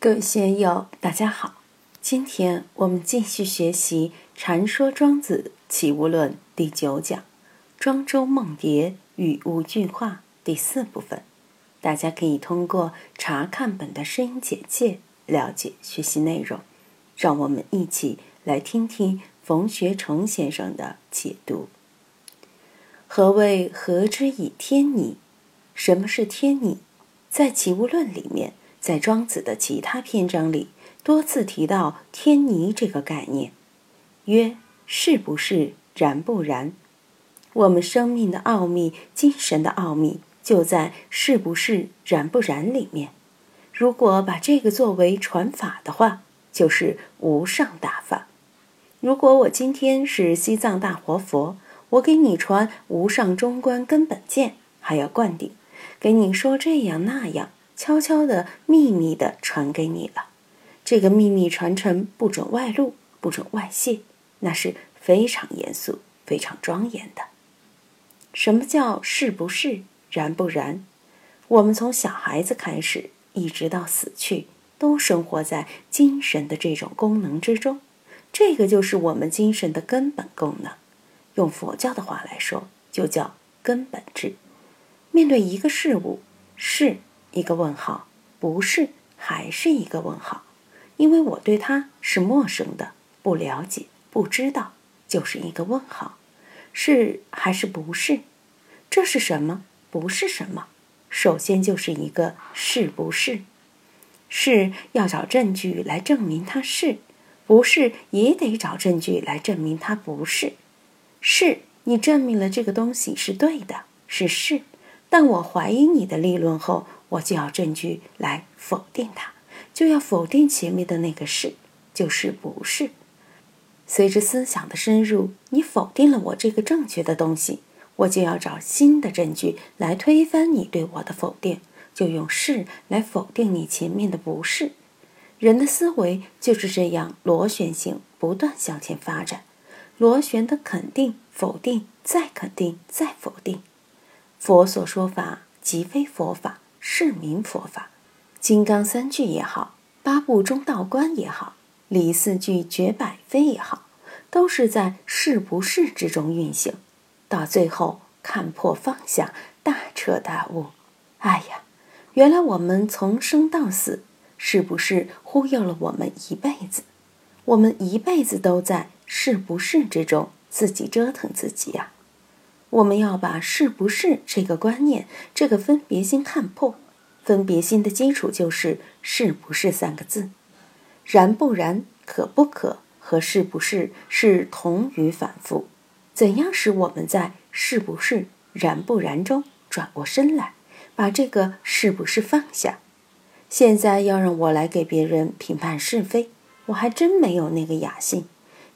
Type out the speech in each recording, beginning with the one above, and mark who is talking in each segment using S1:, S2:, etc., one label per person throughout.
S1: 各位学友，大家好！今天我们继续学习《禅说庄子齐物论》第九讲“庄周梦蝶与无句话”第四部分。大家可以通过查看本的声音简介了解学习内容。让我们一起来听听冯学成先生的解读。何谓“和之以天拟”？什么是天拟？在《齐物论》里面。在庄子的其他篇章里，多次提到“天尼”这个概念，曰：“是不是？然不然？”我们生命的奥秘、精神的奥秘，就在“是不是？然不然？”里面。如果把这个作为传法的话，就是无上大法。如果我今天是西藏大活佛，我给你传无上中观根本见，还要灌顶，给你说这样那样。悄悄的、秘密的传给你了，这个秘密传承不准外露，不准外泄，那是非常严肃、非常庄严的。什么叫是不是？然不然？我们从小孩子开始，一直到死去，都生活在精神的这种功能之中，这个就是我们精神的根本功能。用佛教的话来说，就叫根本智。面对一个事物，是。一个问号，不是，还是一个问号，因为我对他是陌生的，不了解，不知道，就是一个问号，是还是不是？这是什么？不是什么？首先就是一个是不是？是要找证据来证明它是，不是也得找证据来证明它不是。是你证明了这个东西是对的，是是，但我怀疑你的立论后。我就要证据来否定它，就要否定前面的那个是，就是不是。随着思想的深入，你否定了我这个正确的东西，我就要找新的证据来推翻你对我的否定，就用是来否定你前面的不是。人的思维就是这样螺旋形不断向前发展，螺旋的肯定、否定、再肯定、再否定。佛所说法，即非佛法。是名佛法，金刚三句也好，八部中道观也好，李四句绝百非也好，都是在是不是之中运行，到最后看破放下，大彻大悟。哎呀，原来我们从生到死，是不是忽悠了我们一辈子？我们一辈子都在是不是之中自己折腾自己呀？我们要把“是不是”这个观念、这个分别心看破。分别心的基础就是“是不是”三个字。然不然、可不可和“是不是”是同语反复。怎样使我们在“是不是”、“然不然”中转过身来，把这个“是不是”放下？现在要让我来给别人评判是非，我还真没有那个雅兴。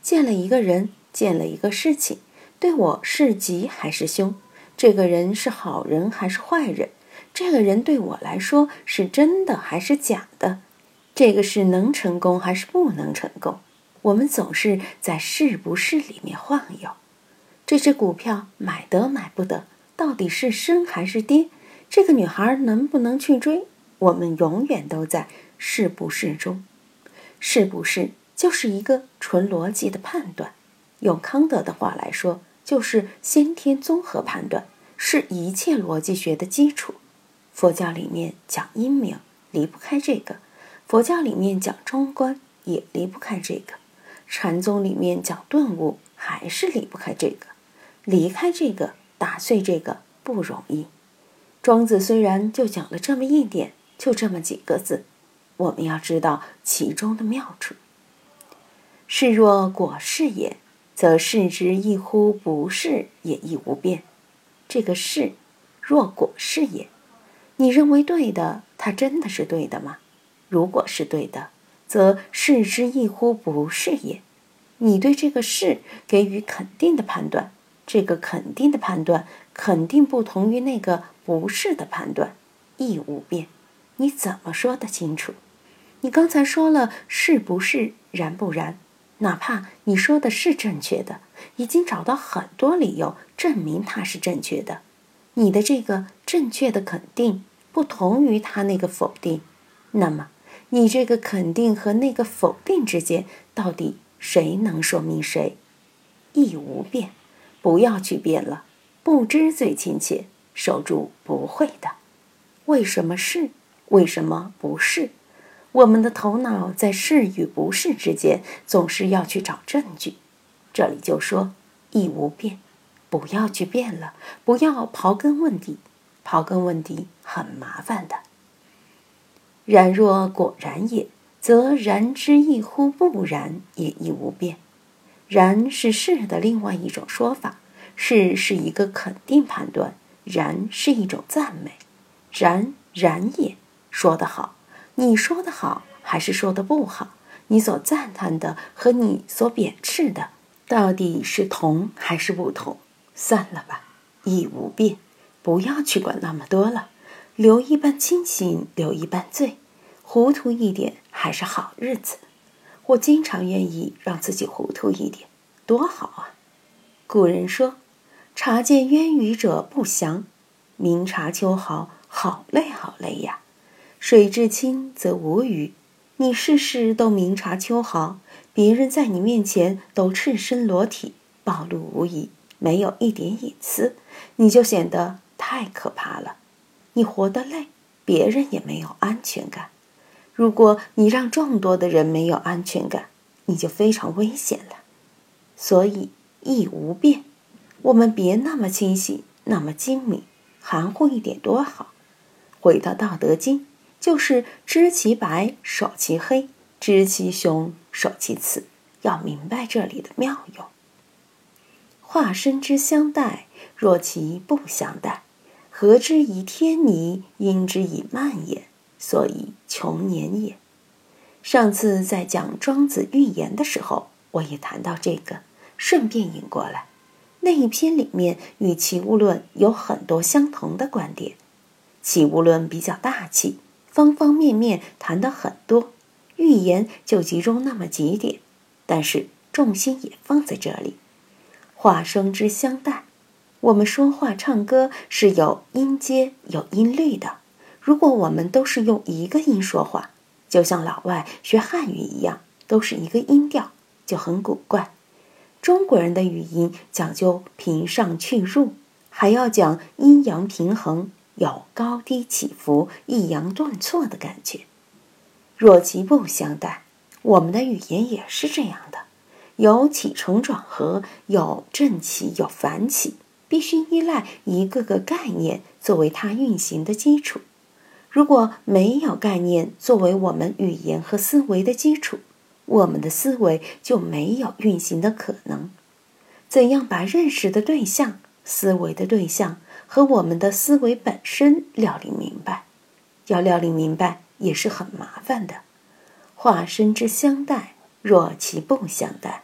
S1: 见了一个人，见了一个事情。对我是吉还是凶？这个人是好人还是坏人？这个人对我来说是真的还是假的？这个是能成功还是不能成功？我们总是在是不是里面晃悠。这只股票买得买不得，到底是升还是跌？这个女孩能不能去追？我们永远都在是不是中。是不是就是一个纯逻辑的判断？用康德的话来说。就是先天综合判断，是一切逻辑学的基础。佛教里面讲因明，离不开这个；佛教里面讲中观，也离不开这个；禅宗里面讲顿悟，还是离不开这个。离开这个，打碎这个不容易。庄子虽然就讲了这么一点，就这么几个字，我们要知道其中的妙处。是若果是也。则视之亦乎不是也亦无变，这个是，若果是也，你认为对的，它真的是对的吗？如果是对的，则视之亦乎不是也，你对这个是给予肯定的判断，这个肯定的判断肯定不同于那个不是的判断，亦无变，你怎么说得清楚？你刚才说了是不是，然不然？哪怕你说的是正确的，已经找到很多理由证明它是正确的，你的这个正确的肯定不同于他那个否定，那么你这个肯定和那个否定之间，到底谁能说明谁？亦无变，不要去变了。不知最亲切，守住不会的。为什么是？为什么不是？我们的头脑在是与不是之间，总是要去找证据。这里就说亦无变，不要去变了，不要刨根问底，刨根问底很麻烦的。然若果然也，则然之亦乎不然也亦无变。然是是的另外一种说法，是是一个肯定判断，然是一种赞美。然然也，说得好，你说的好还是说的不好？你所赞叹的和你所贬斥的，到底是同还是不同？算了吧，亦无变，不要去管那么多了。留一半清醒，留一半醉，糊涂一点还是好日子。我经常愿意让自己糊涂一点，多好啊！古人说：“察见渊鱼者不祥，明察秋毫，好累好累呀。”水至清则无鱼，你事事都明察秋毫，别人在你面前都赤身裸体，暴露无遗，没有一点隐私，你就显得太可怕了。你活得累，别人也没有安全感。如果你让众多的人没有安全感，你就非常危险了。所以易无变，我们别那么清醒，那么精明，含糊一点多好。回到《道德经》，就是知其白，守其黑；知其雄，守其雌。要明白这里的妙用。化身之相待，若其不相待。合之以天倪，因之以慢也，所以穷年也。上次在讲庄子寓言的时候，我也谈到这个，顺便引过来。那一篇里面与《齐物论》有很多相同的观点，《齐物论》比较大气，方方面面谈的很多，寓言就集中那么几点，但是重心也放在这里，化声之相待。我们说话、唱歌是有音阶、有音律的。如果我们都是用一个音说话，就像老外学汉语一样，都是一个音调，就很古怪。中国人的语音讲究平上去入，还要讲阴阳平衡，有高低起伏、抑扬顿挫的感觉。若其不相待，我们的语言也是这样的，有起承转合，有正起，有反起。必须依赖一个个概念作为它运行的基础。如果没有概念作为我们语言和思维的基础，我们的思维就没有运行的可能。怎样把认识的对象、思维的对象和我们的思维本身料理明白？要料理明白也是很麻烦的。化身之相待，若其不相待，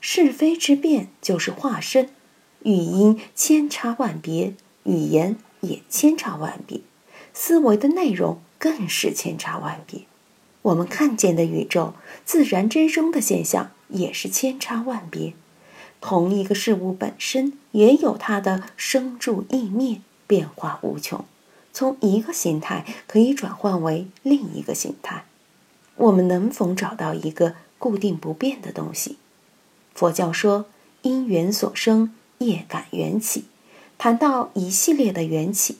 S1: 是非之辩就是化身。语音千差万别，语言也千差万别，思维的内容更是千差万别。我们看见的宇宙、自然之中的现象也是千差万别。同一个事物本身也有它的生住意灭，变化无穷。从一个形态可以转换为另一个形态。我们能否找到一个固定不变的东西？佛教说因缘所生。业感缘起，谈到一系列的缘起，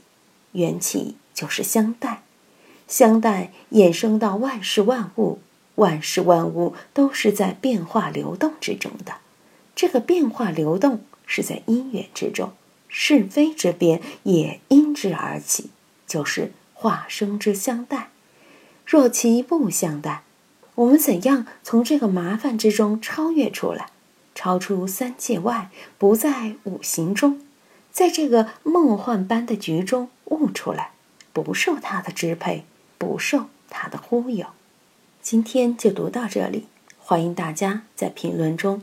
S1: 缘起就是相待，相待衍生到万事万物，万事万物都是在变化流动之中的。这个变化流动是在因缘之中，是非之变也因之而起，就是化生之相待。若其不相待，我们怎样从这个麻烦之中超越出来？超出三界外，不在五行中，在这个梦幻般的局中悟出来，不受他的支配，不受他的忽悠。今天就读到这里，欢迎大家在评论中